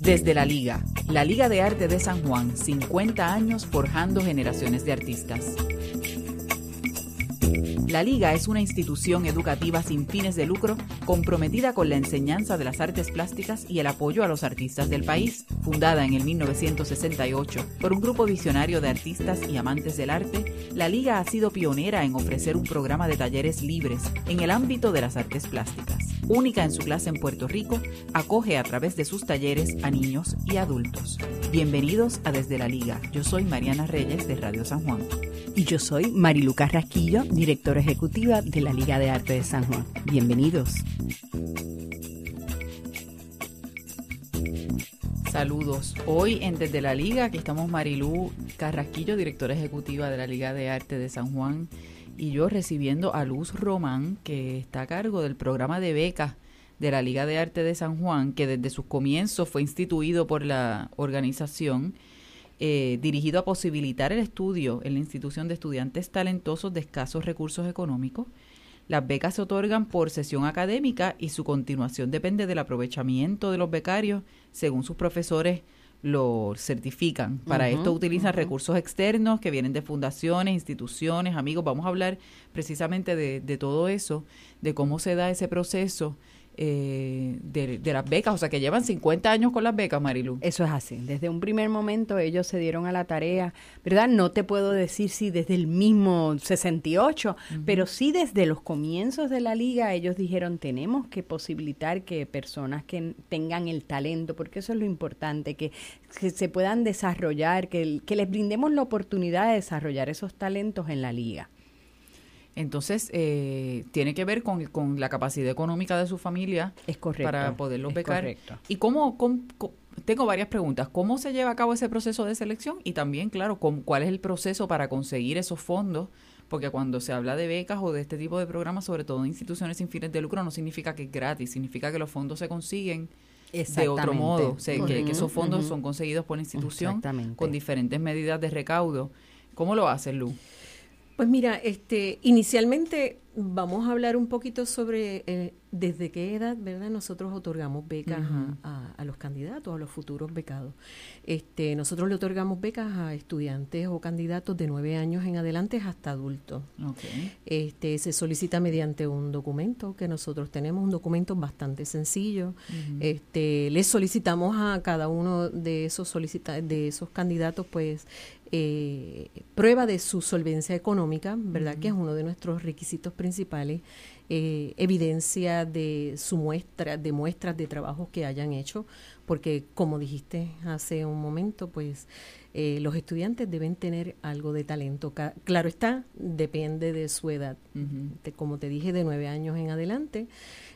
Desde la Liga, la Liga de Arte de San Juan, 50 años forjando generaciones de artistas. La Liga es una institución educativa sin fines de lucro comprometida con la enseñanza de las artes plásticas y el apoyo a los artistas del país. Fundada en el 1968 por un grupo visionario de artistas y amantes del arte, la Liga ha sido pionera en ofrecer un programa de talleres libres en el ámbito de las artes plásticas. Única en su clase en Puerto Rico, acoge a través de sus talleres a niños y adultos. Bienvenidos a Desde la Liga. Yo soy Mariana Reyes de Radio San Juan. Y yo soy Mariluca Rasquillo, directora ejecutiva de la Liga de Arte de San Juan. Bienvenidos. Saludos. Hoy en Desde la Liga, aquí estamos Marilú Carrasquillo, directora ejecutiva de la Liga de Arte de San Juan, y yo recibiendo a Luz Román, que está a cargo del programa de becas de la Liga de Arte de San Juan, que desde sus comienzos fue instituido por la organización eh, dirigido a posibilitar el estudio en la institución de estudiantes talentosos de escasos recursos económicos. Las becas se otorgan por sesión académica y su continuación depende del aprovechamiento de los becarios según sus profesores lo certifican. Para esto utilizan recursos externos que vienen de fundaciones, instituciones, amigos. Vamos a hablar precisamente de, de todo eso, de cómo se da ese proceso eh, de, las becas, o sea que llevan 50 años con las becas, Marilu. Eso es así, desde un primer momento ellos se dieron a la tarea, ¿verdad? No te puedo decir si desde el mismo 68, pero sí desde los comienzos de la liga ellos dijeron tenemos que posibilitar que personas que tengan el talento, porque eso es lo importante, que, se puedan desarrollar, que, que les brindemos la oportunidad de desarrollar esos talentos en la liga. Entonces, eh, tiene que ver con, la capacidad económica de su familia es correcto, para poderlo becar. Correcto. ¿Y cómo, tengo varias preguntas. ¿Cómo se lleva a cabo ese proceso de selección? Y también, claro, ¿cuál es el proceso para conseguir esos fondos? Porque cuando se habla de becas o de este tipo de programas, sobre todo en instituciones sin fines de lucro, no significa que es gratis, significa que los fondos se consiguen de otro modo, que, esos fondos son conseguidos por la institución con diferentes medidas de recaudo. ¿Cómo lo hace Lu? Pues mira, este, inicialmente vamos a hablar un poquito sobre eh, desde qué edad, ¿verdad? Nosotros otorgamos becas a, los candidatos, a los futuros becados. Este, nosotros le otorgamos becas a estudiantes o candidatos de nueve años en adelante hasta adultos. Este, se solicita mediante un documento que nosotros tenemos, un documento bastante sencillo. Este, les solicitamos a cada uno de esos solicita de esos candidatos, pues eh, prueba de su solvencia económica, ¿verdad? Que es uno de nuestros requisitos principales, eh, evidencia de su muestra, de muestras de trabajos que hayan hecho, porque como dijiste hace un momento, pues eh, los estudiantes deben tener algo de talento. claro está, depende de su edad. como te dije, de nueve años en adelante.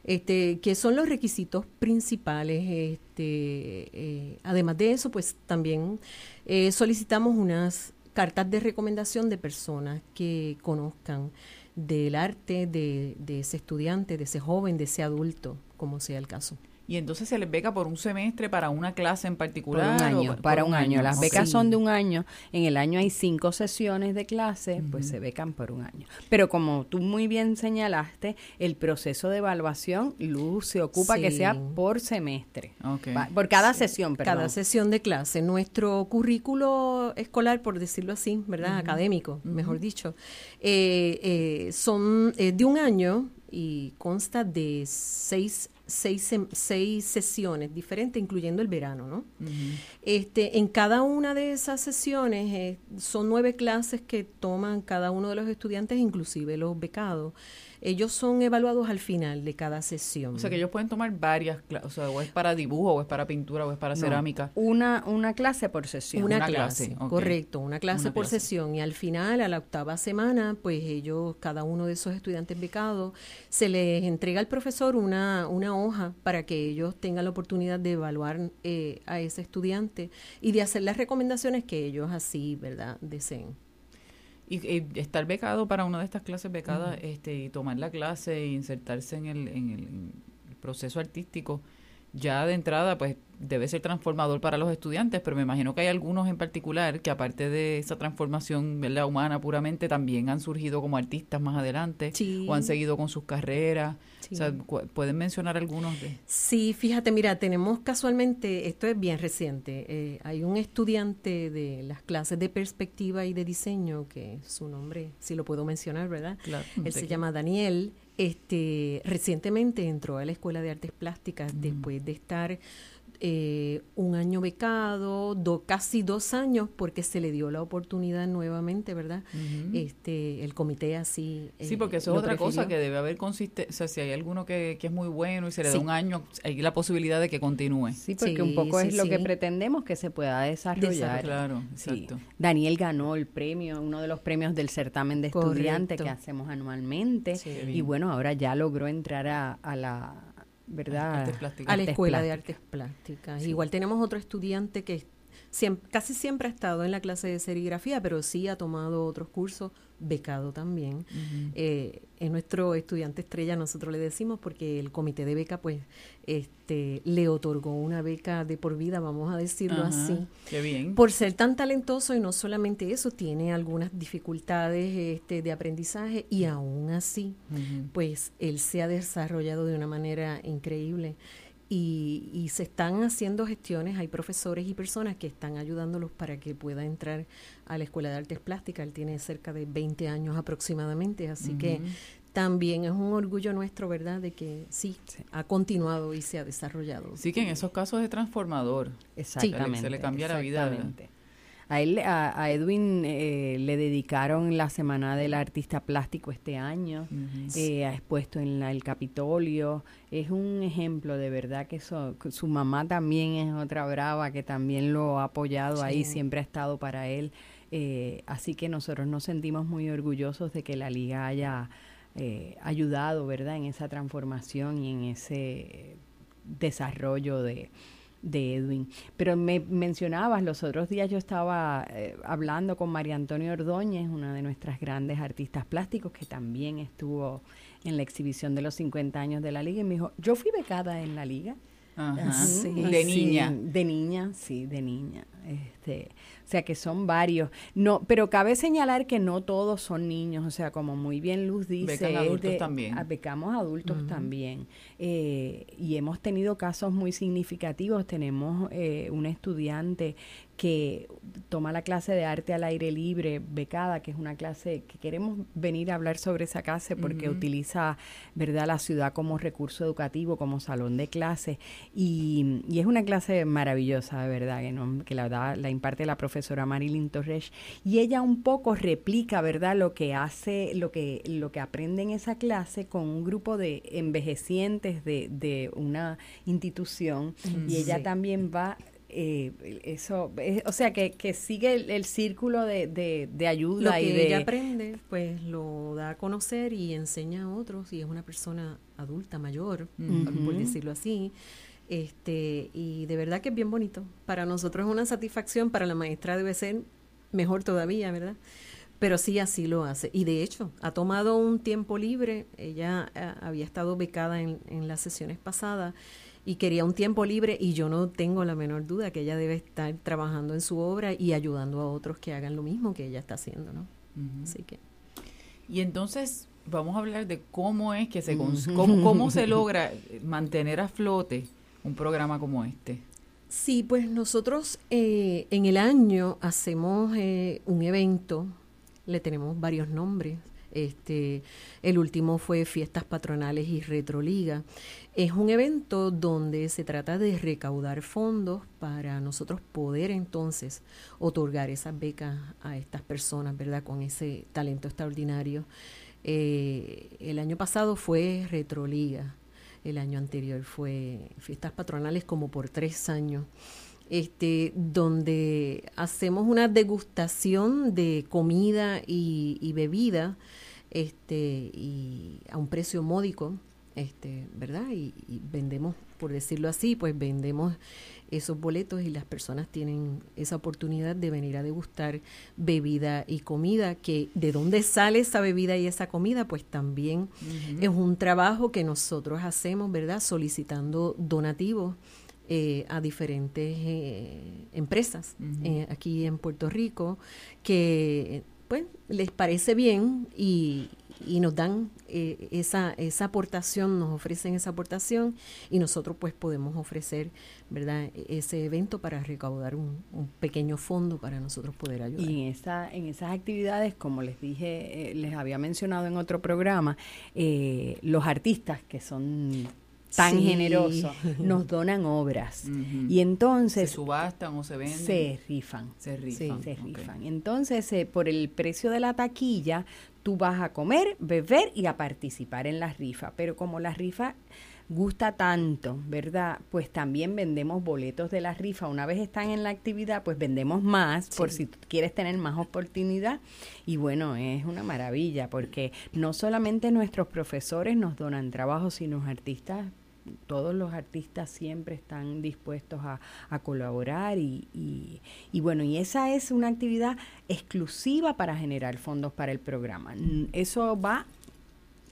Este, que son los requisitos principales. Este, además de eso, pues también eh, solicitamos unas cartas de recomendación de personas que conozcan del arte de, de ese estudiante, de ese joven, de ese adulto, como sea el caso y entonces se les beca por un semestre para una clase en particular. Por un año, para un año. Las becas son de un año. En el año hay cinco sesiones de clase, pues se becan por un año. Pero como tú muy bien señalaste, el proceso de evaluación, Luz se ocupa que sea por semestre. por cada sesión, perdón. Cada sesión de clase. Nuestro currículo escolar, por decirlo así, ¿verdad? Académico, mejor dicho, eh, eh, son eh, de un año y consta de seis seis, seis sesiones diferentes, incluyendo el verano, ¿no? este, en cada una de esas sesiones eh, son nueve clases que toman cada uno de los estudiantes, inclusive los becados ellos son evaluados al final de cada sesión. O sea, que ellos pueden tomar varias clases, o sea, o es para dibujo, o es para pintura, o es para cerámica. Una, una clase por sesión. Una, clase, correcto, una clase por sesión. Y al final, a la octava semana, pues ellos, cada uno de esos estudiantes becados, se les entrega al profesor una, una hoja para que ellos tengan la oportunidad de evaluar eh, a ese estudiante y de hacer las recomendaciones que ellos así, ¿verdad?, deseen. Y, estar becado para una de estas clases becadas este, y tomar la clase e insertarse en el, en el, proceso artístico ya de entrada, pues debe ser transformador para los estudiantes, pero me imagino que hay algunos en particular que aparte de esa transformación la humana puramente, también han surgido como artistas más adelante o han seguido con sus carreras. ¿Pueden mencionar algunos de? Sí, fíjate, mira, tenemos casualmente, esto es bien reciente, eh, hay un estudiante de las clases de perspectiva y de diseño, que su nombre, si lo puedo mencionar, ¿verdad? Claro, Él se llama Daniel. Este, recientemente entró a la Escuela de Artes Plásticas después de estar eh, un año becado, casi dos años, porque se le dio la oportunidad nuevamente, ¿verdad? este El comité así. sí, eh, porque eso es otra cosa que debe haber consistencia. O sea, si hay alguno que, es muy bueno y se le da un año, hay la posibilidad de que continúe. Sí, porque un poco es lo que pretendemos que se pueda desarrollar. Claro, exacto. Daniel ganó el premio, uno de los premios del certamen de estudiantes que hacemos anualmente. y bueno, ahora ya logró entrar a la ¿verdad? A la Escuela de Artes Plásticas. Igual tenemos otro estudiante que casi siempre ha estado en la clase de serigrafía, pero sí ha tomado otros cursos, becado también. Eh, es nuestro estudiante estrella, nosotros le decimos, porque el comité de beca, pues, este, le otorgó una beca de por vida, vamos a decirlo así. Qué bien. Por ser tan talentoso y no solamente eso, tiene algunas dificultades este, de aprendizaje y aún así, pues, él se ha desarrollado de una manera increíble y, se están haciendo gestiones, hay profesores y personas que están ayudándolos para que pueda entrar a la Escuela de Artes Plásticas. Él tiene cerca de 20 años aproximadamente, así que también es un orgullo nuestro, ¿verdad?, de que sí, ha continuado y se ha desarrollado. Sí, que en esos casos es transformador. Exactamente. Se le cambia la vida. A, él, a, Edwin eh, le dedicaron la Semana del Artista Plástico este año, eh, ha expuesto en el Capitolio, es un ejemplo de verdad que su mamá también es otra brava que también lo ha apoyado ahí, siempre ha estado para él, eh, así que nosotros nos sentimos muy orgullosos de que la liga haya ayudado, ¿verdad?, en esa transformación y en ese desarrollo de de Edwin. Pero me mencionabas, los otros días yo estaba eh, hablando con María Antonio Ordóñez, una de nuestras grandes artistas plásticos, que también estuvo en la exhibición de los 50 años de la liga, y me dijo, yo fui becada en la liga. De niña. de niña, sí, de niña. Este, o sea que son varios. No, pero cabe señalar que no todos son niños, o sea, como muy bien Luz dice, Becan adultos también. Ah, becamos adultos también. Eh, y hemos tenido casos muy significativos. Tenemos eh, un estudiante que toma la clase de arte al aire libre, becada, que es una clase que queremos venir a hablar sobre esa clase porque utiliza, ¿verdad?, la ciudad como recurso educativo, como salón de clase. Y, y es una clase maravillosa, de verdad, que, no, que la, da, la imparte la profesora Marilyn Torres. Y ella un poco replica, ¿verdad?, lo que hace, lo que, lo que aprende en esa clase con un grupo de envejecientes de, de una institución. y ella también va eh, eso, eh, o sea, que, que sigue el, círculo de, de, ayuda. Lo que y de, ella aprende, pues lo da a conocer y enseña a otros, y es una persona adulta, mayor, por decirlo así. Este, y de verdad que es bien bonito. Para nosotros es una satisfacción, para la maestra debe ser mejor todavía, ¿verdad? Pero sí así lo hace. Y de hecho, ha tomado un tiempo libre. Ella eh, había estado becada en, en las sesiones pasadas y quería un tiempo libre y yo no tengo la menor duda que ella debe estar trabajando en su obra y ayudando a otros que hagan lo mismo que ella está haciendo, ¿no? Así que. Y entonces vamos a hablar de cómo es que se cómo, cómo se logra mantener a flote un programa como este. Sí, pues nosotros eh, en el año hacemos eh, un evento, le tenemos varios nombres. Este, el último fue Fiestas Patronales y Retroliga. Es un evento donde se trata de recaudar fondos para nosotros poder entonces otorgar esas becas a estas personas, ¿verdad? Con ese talento extraordinario. Eh, el año pasado fue Retroliga, el año anterior fue Fiestas Patronales como por tres años. Este, donde hacemos una degustación de comida y, y bebida este, y a un precio módico este, ¿verdad? Y, vendemos, por decirlo así, pues vendemos esos boletos y las personas tienen esa oportunidad de venir a degustar bebida y comida, que de dónde sale esa bebida y esa comida, pues también es un trabajo que nosotros hacemos, ¿verdad? Solicitando donativos eh, a diferentes eh, empresas eh, aquí en Puerto Rico que pues les parece bien y, y nos dan eh, esa, esa aportación, nos ofrecen esa aportación y nosotros pues podemos ofrecer, ¿verdad?, ese evento para recaudar un, pequeño fondo para nosotros poder ayudar. Y en, esa, en esas actividades, como les dije, eh, les había mencionado en otro programa, eh, los artistas que son tan generosos nos donan obras y entonces se subastan o se venden se rifan se rifan, se rifan. entonces por el precio de la taquilla tú vas a comer, beber y a participar en la rifa. Pero como la rifa gusta tanto, ¿verdad? Pues también vendemos boletos de la rifa. Una vez están en la actividad, pues vendemos más por si quieres tener más oportunidad. Y bueno, es una maravilla porque no solamente nuestros profesores nos donan trabajo, sino los artistas todos los artistas siempre están dispuestos a, colaborar y, y, bueno, y esa es una actividad exclusiva para generar fondos para el programa. Eso va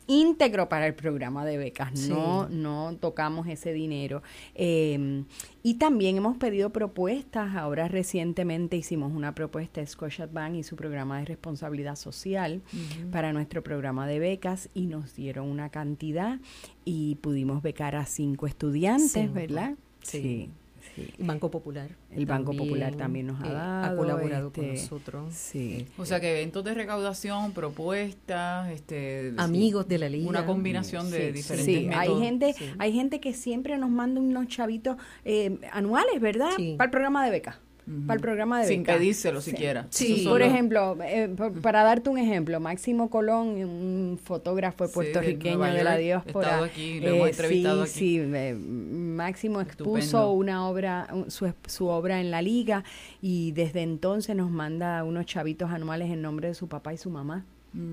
íntegro para el programa de becas, no, no tocamos ese dinero. Em, y también hemos pedido propuestas, ahora recientemente hicimos una propuesta de Scotiabank y su programa de responsabilidad social para nuestro programa de becas y nos dieron una cantidad y pudimos becar a cinco estudiantes, ¿verdad? sí. Banco Popular. El Banco Popular también nos ha eh, dado. Ha colaborado con este, nosotros. Sí. O sea que eventos de recaudación, propuestas, este, amigos de la liga. Una combinación de diferentes sí. Hay gente, hay gente que siempre nos manda unos chavitos eh, anuales, ¿verdad? Para el programa de beca para el programa de Sin pedírselo siquiera. Sí, por ejemplo, eh, para darte un ejemplo, Máximo Colón, un fotógrafo puertorriqueño de, la diáspora. Aquí, lo hemos eh, entrevistado sí, Sí, eh, Máximo expuso una obra, su, su obra en la liga y desde entonces nos manda unos chavitos anuales en nombre de su papá y su mamá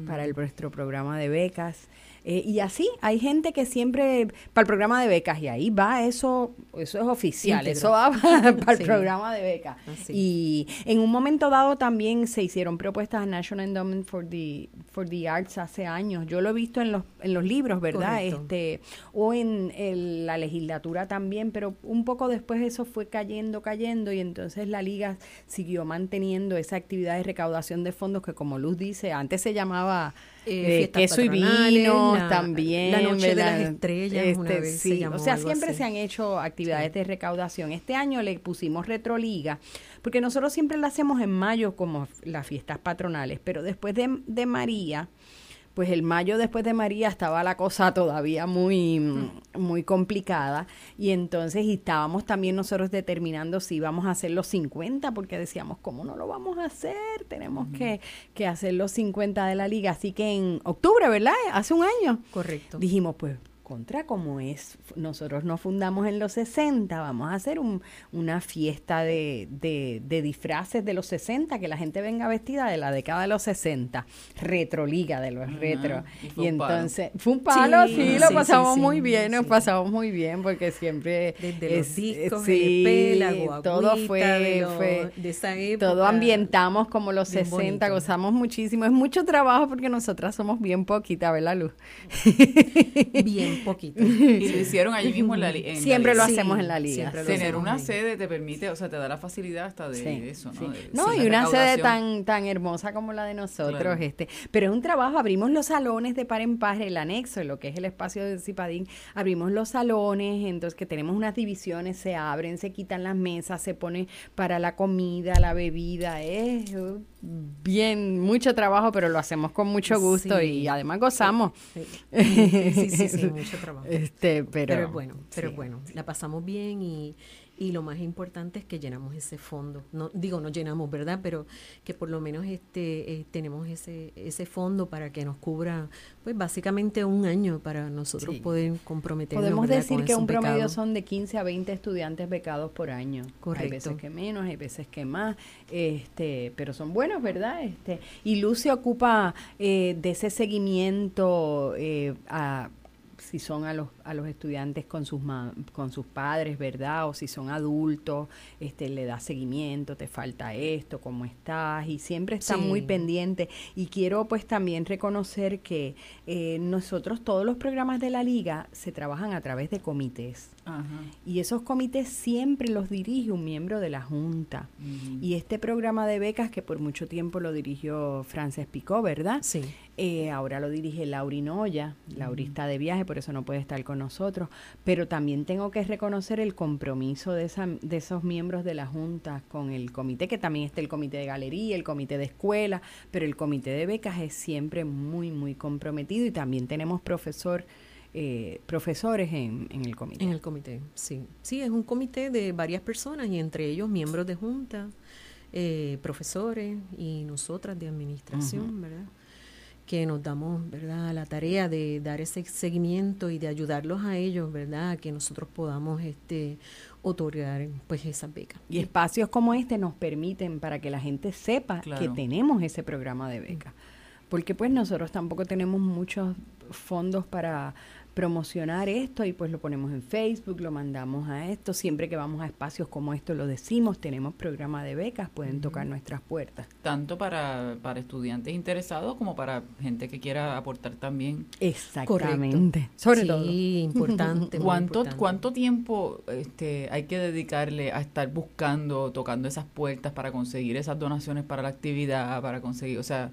para el, nuestro programa de becas. Eh, y así, hay gente que siempre, para el programa de becas, y ahí va, eso eso es oficial, eso va para el programa de becas. Y en un momento dado también se hicieron propuestas a National Endowment for the, for the Arts hace años. Yo lo he visto en los, en los libros, ¿verdad? este O en la legislatura también, pero un poco después eso fue cayendo, cayendo, y entonces la liga siguió manteniendo esa actividad de recaudación de fondos que, como Luz dice, antes se llamaba eh, eh queso y vino también. La noche de las estrellas. Este, o sea, siempre se han hecho actividades de recaudación. Este año le pusimos Retroliga, porque nosotros siempre la hacemos en mayo como las fiestas patronales, pero después de, de María pues el mayo después de María estaba la cosa todavía muy, muy complicada y entonces estábamos también nosotros determinando si íbamos a hacer los 50 porque decíamos, ¿cómo no lo vamos a hacer? Tenemos que, que hacer los 50 de la liga. Así que en octubre, ¿verdad? Hace un año. Correcto. Dijimos, pues contra como es, nosotros nos fundamos en los 60, vamos a hacer un, una fiesta de, de, disfraces de los 60, que la gente venga vestida de la década de los 60, retroliga de los retro. Y, entonces, fue un palo, sí, lo pasamos muy bien, nos pasamos muy bien, porque siempre... Desde los discos, sí, todo fue, fue todo ambientamos como los 60, gozamos muchísimo, es mucho trabajo porque nosotras somos bien poquita, ¿verdad, Luz? bien poquito. Y lo hicieron allí mismo en la liga. Siempre lo hacemos en la liga. Tener una sede te permite, o sea, te da la facilidad hasta de eso, ¿no? no, y una sede tan tan hermosa como la de nosotros, este. Pero es un trabajo, abrimos los salones de par en par, el anexo, lo que es el espacio de Cipadín, abrimos los salones, entonces que tenemos unas divisiones, se abren, se quitan las mesas, se pone para la comida, la bebida, es bien, mucho trabajo, pero lo hacemos con mucho gusto y además gozamos. Sí, sí, sí, mucho trabajo. Este, pero, pero bueno, pero bueno, la pasamos bien y, y lo más importante es que llenamos ese fondo. No digo no llenamos, ¿verdad? Pero que por lo menos este eh, tenemos ese ese fondo para que nos cubra pues básicamente un año para nosotros poder comprometernos. Podemos decir que un promedio son de 15 a 20 estudiantes becados por año. Correcto. Hay veces que menos, hay veces que más, este, pero son buenos, ¿verdad? Este, y Luz se ocupa eh, de ese seguimiento eh, a si son a los, a los estudiantes con sus, con sus padres, ¿verdad? O si son adultos, este, le da seguimiento, te falta esto, cómo estás, y siempre está muy pendiente. Y quiero pues también reconocer que eh, nosotros, todos los programas de la liga se trabajan a través de comités. Y esos comités siempre los dirige un miembro de la Junta. Y este programa de becas, que por mucho tiempo lo dirigió Frances Picó, ¿verdad? Sí. Eh, ahora lo dirige Lauri Noya. Lauri está de viaje, por eso no puede estar con nosotros. Pero también tengo que reconocer el compromiso de, esa, de esos miembros de la Junta con el comité, que también está el comité de galería, el comité de escuela, pero el comité de becas es siempre muy, muy comprometido y también tenemos profesor. Eh, profesores en, en, el comité. En el comité, sí. Sí, es un comité de varias personas y entre ellos miembros de junta, eh, profesores y nosotras de administración, ¿verdad? Que nos damos, ¿verdad?, la tarea de dar ese seguimiento y de ayudarlos a ellos, ¿verdad?, a que nosotros podamos este otorgar pues esas becas. Y espacios como este nos permiten para que la gente sepa que tenemos ese programa de becas. Porque pues nosotros tampoco tenemos muchos fondos para promocionar esto y pues lo ponemos en Facebook, lo mandamos a esto. Siempre que vamos a espacios como esto lo decimos, tenemos programa de becas, pueden tocar nuestras puertas. Tanto para, para estudiantes interesados como para gente que quiera aportar también. Exactamente. Sobre todo. importante. ¿Cuánto, ¿Cuánto tiempo este, hay que dedicarle a estar buscando, tocando esas puertas para conseguir esas donaciones para la actividad, para conseguir, o sea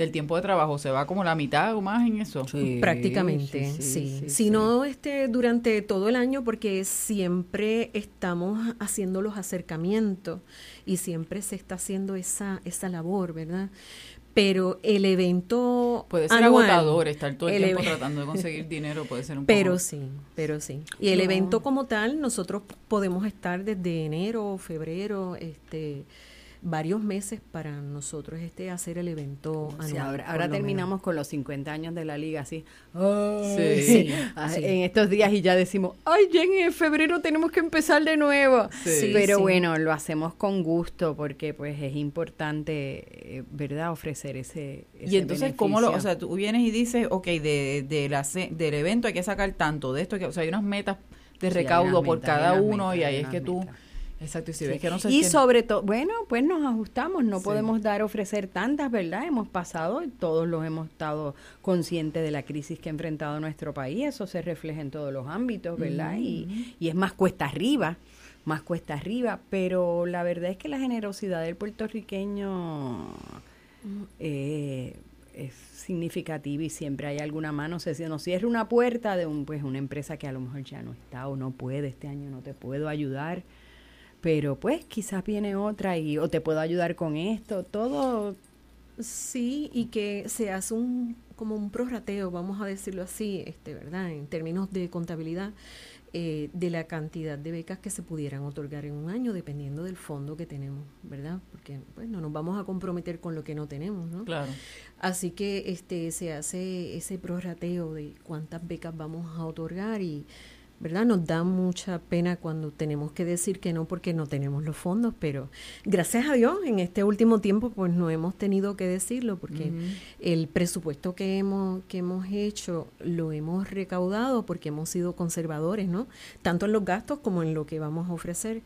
del tiempo de trabajo se va como la mitad o más en eso. Prácticamente, sí. si no este, durante todo el año, porque siempre estamos haciendo los acercamientos y siempre se está haciendo esa, esa labor, ¿verdad? Pero el evento puede ser agotador estar todo el, tiempo tratando de conseguir dinero, puede ser un Pero sí, pero sí. Y el evento como tal, nosotros podemos estar desde enero, febrero, este varios meses para nosotros este hacer el evento anual. ahora, terminamos con los 50 años de la liga, así. sí, ah, En estos días y ya decimos, ay, ya en febrero tenemos que empezar de nuevo. Pero bueno, lo hacemos con gusto porque pues es importante, eh, ¿verdad?, ofrecer ese... y entonces, ¿cómo lo...? O sea, tú vienes y dices, ok, de, de la, del evento hay que sacar tanto, de esto, que, o sea, hay unas metas de recaudo por cada uno y ahí es que tú... Exacto, y si ves que no se Y sobre todo, bueno, pues nos ajustamos, no podemos dar, ofrecer tantas, ¿verdad? Hemos pasado, todos los hemos estado conscientes de la crisis que ha enfrentado nuestro país, eso se refleja en todos los ámbitos, ¿verdad? y, y es más cuesta arriba, más cuesta arriba, pero la verdad es que la generosidad del puertorriqueño eh, es significativa y siempre hay alguna mano, se nos cierra una puerta de un, pues, una empresa que a lo mejor ya no está o no puede, este año no te puedo ayudar pero pues quizás viene otra y o te puedo ayudar con esto, todo. Sí, y que se hace un como un prorrateo, vamos a decirlo así, este, ¿verdad? En términos de contabilidad, eh, de la cantidad de becas que se pudieran otorgar en un año, dependiendo del fondo que tenemos, ¿verdad? Porque pues, no nos vamos a comprometer con lo que no tenemos, ¿no? Claro. Así que este se hace ese prorrateo de cuántas becas vamos a otorgar y ¿verdad? Nos da mucha pena cuando tenemos que decir que no porque no tenemos los fondos, pero gracias a Dios en este último tiempo pues no hemos tenido que decirlo porque el presupuesto que hemos que hemos hecho lo hemos recaudado porque hemos sido conservadores, ¿no? Tanto en los gastos como en lo que vamos a ofrecer.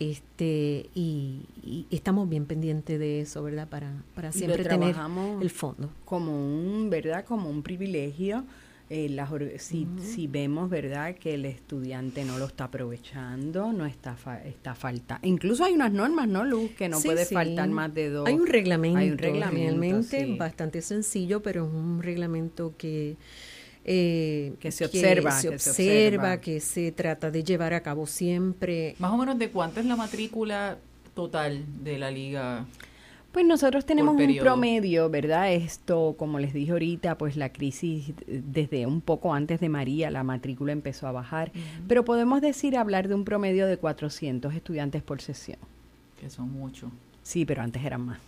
Este y, estamos bien pendientes de eso, ¿verdad? Para para siempre tener el fondo como un, ¿verdad? Como un privilegio eh, las, si, si vemos, ¿verdad?, que el estudiante no lo está aprovechando, no está, está falta. Incluso hay unas normas, ¿no, Luz? Que no puede faltar más de dos. Hay un reglamento, hay un reglamento realmente bastante sencillo, pero es un reglamento que... Eh, que se observa, que se observa, que se trata de llevar a cabo siempre. Más o menos de cuánto es la matrícula total de la liga pues nosotros tenemos un promedio, ¿verdad? Esto, como les dije ahorita, pues la crisis desde un poco antes de María, la matrícula empezó a bajar, pero podemos decir, hablar de un promedio de 400 estudiantes por sesión. Que son muchos. Sí, pero antes eran más.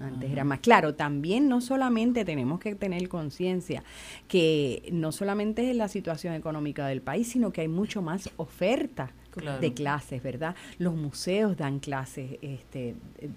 Antes era más claro. También no solamente tenemos que tener conciencia que no solamente es la situación económica del país, sino que hay mucho más oferta de clases, ¿verdad? Los museos dan clases, este,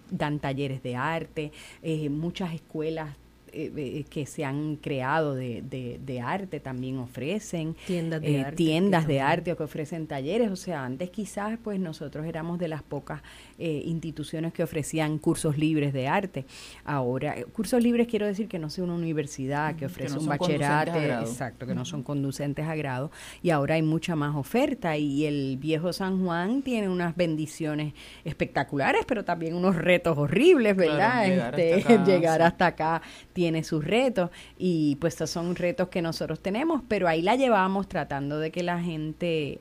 dan talleres de arte, eh, muchas escuelas eh, que se han creado de, de, arte también ofrecen tiendas de arte, tiendas de arte o que ofrecen talleres. O sea, antes quizás pues nosotros éramos de las pocas instituciones que ofrecían cursos libres de arte. Ahora, cursos libres quiero decir que no sea una universidad que ofrece un bachillerato, exacto, que no son conducentes a grado. Y ahora hay mucha más oferta y el viejo San Juan tiene unas bendiciones espectaculares, pero también unos retos horribles, ¿verdad? llegar, este, hasta, acá, llegar hasta acá tiene sus retos y pues estos son retos que nosotros tenemos, pero ahí la llevamos tratando de que la gente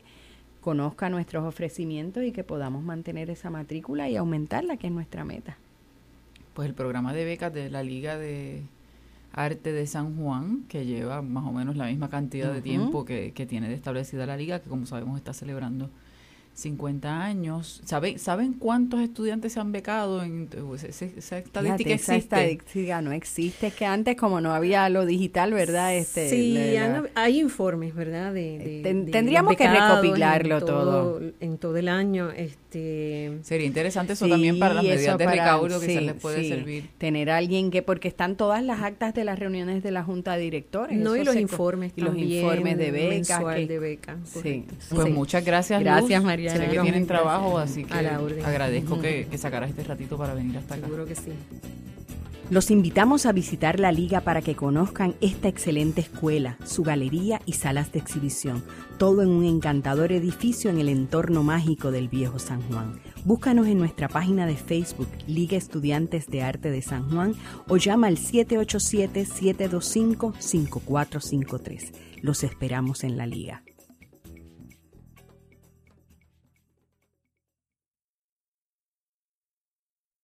conozca nuestros ofrecimientos y que podamos mantener esa matrícula y aumentarla, que es nuestra meta. Pues el programa de becas de la Liga de Arte de San Juan, que lleva más o menos la misma cantidad de tiempo que, que tiene de establecida la liga, que como sabemos está celebrando 50 años. ¿Saben, ¿Saben cuántos estudiantes se han becado? En, esa, estadística existe. estadística no existe. Es que antes, como no había lo digital, ¿verdad? Este, sí, hay informes, ¿verdad? De, tendríamos que recopilarlo todo, En todo el año. Este, Sería interesante eso también para las medidas de recaudo que se les puede servir. Tener a alguien que, porque están todas las actas de las reuniones de la Junta de Directores. No, y los informes Y los informes de becas. de beca, sí. Pues muchas gracias, Gracias, María Sé que tienen trabajo, así que agradezco que, que sacaras este ratito para venir hasta acá. Seguro que sí. Los invitamos a visitar la liga para que conozcan esta excelente escuela, su galería y salas de exhibición, todo en un encantador edificio en el entorno mágico del viejo San Juan. Búscanos en nuestra página de Facebook, Liga Estudiantes de Arte de San Juan, o llama al 787-725-5453. Los esperamos en la liga.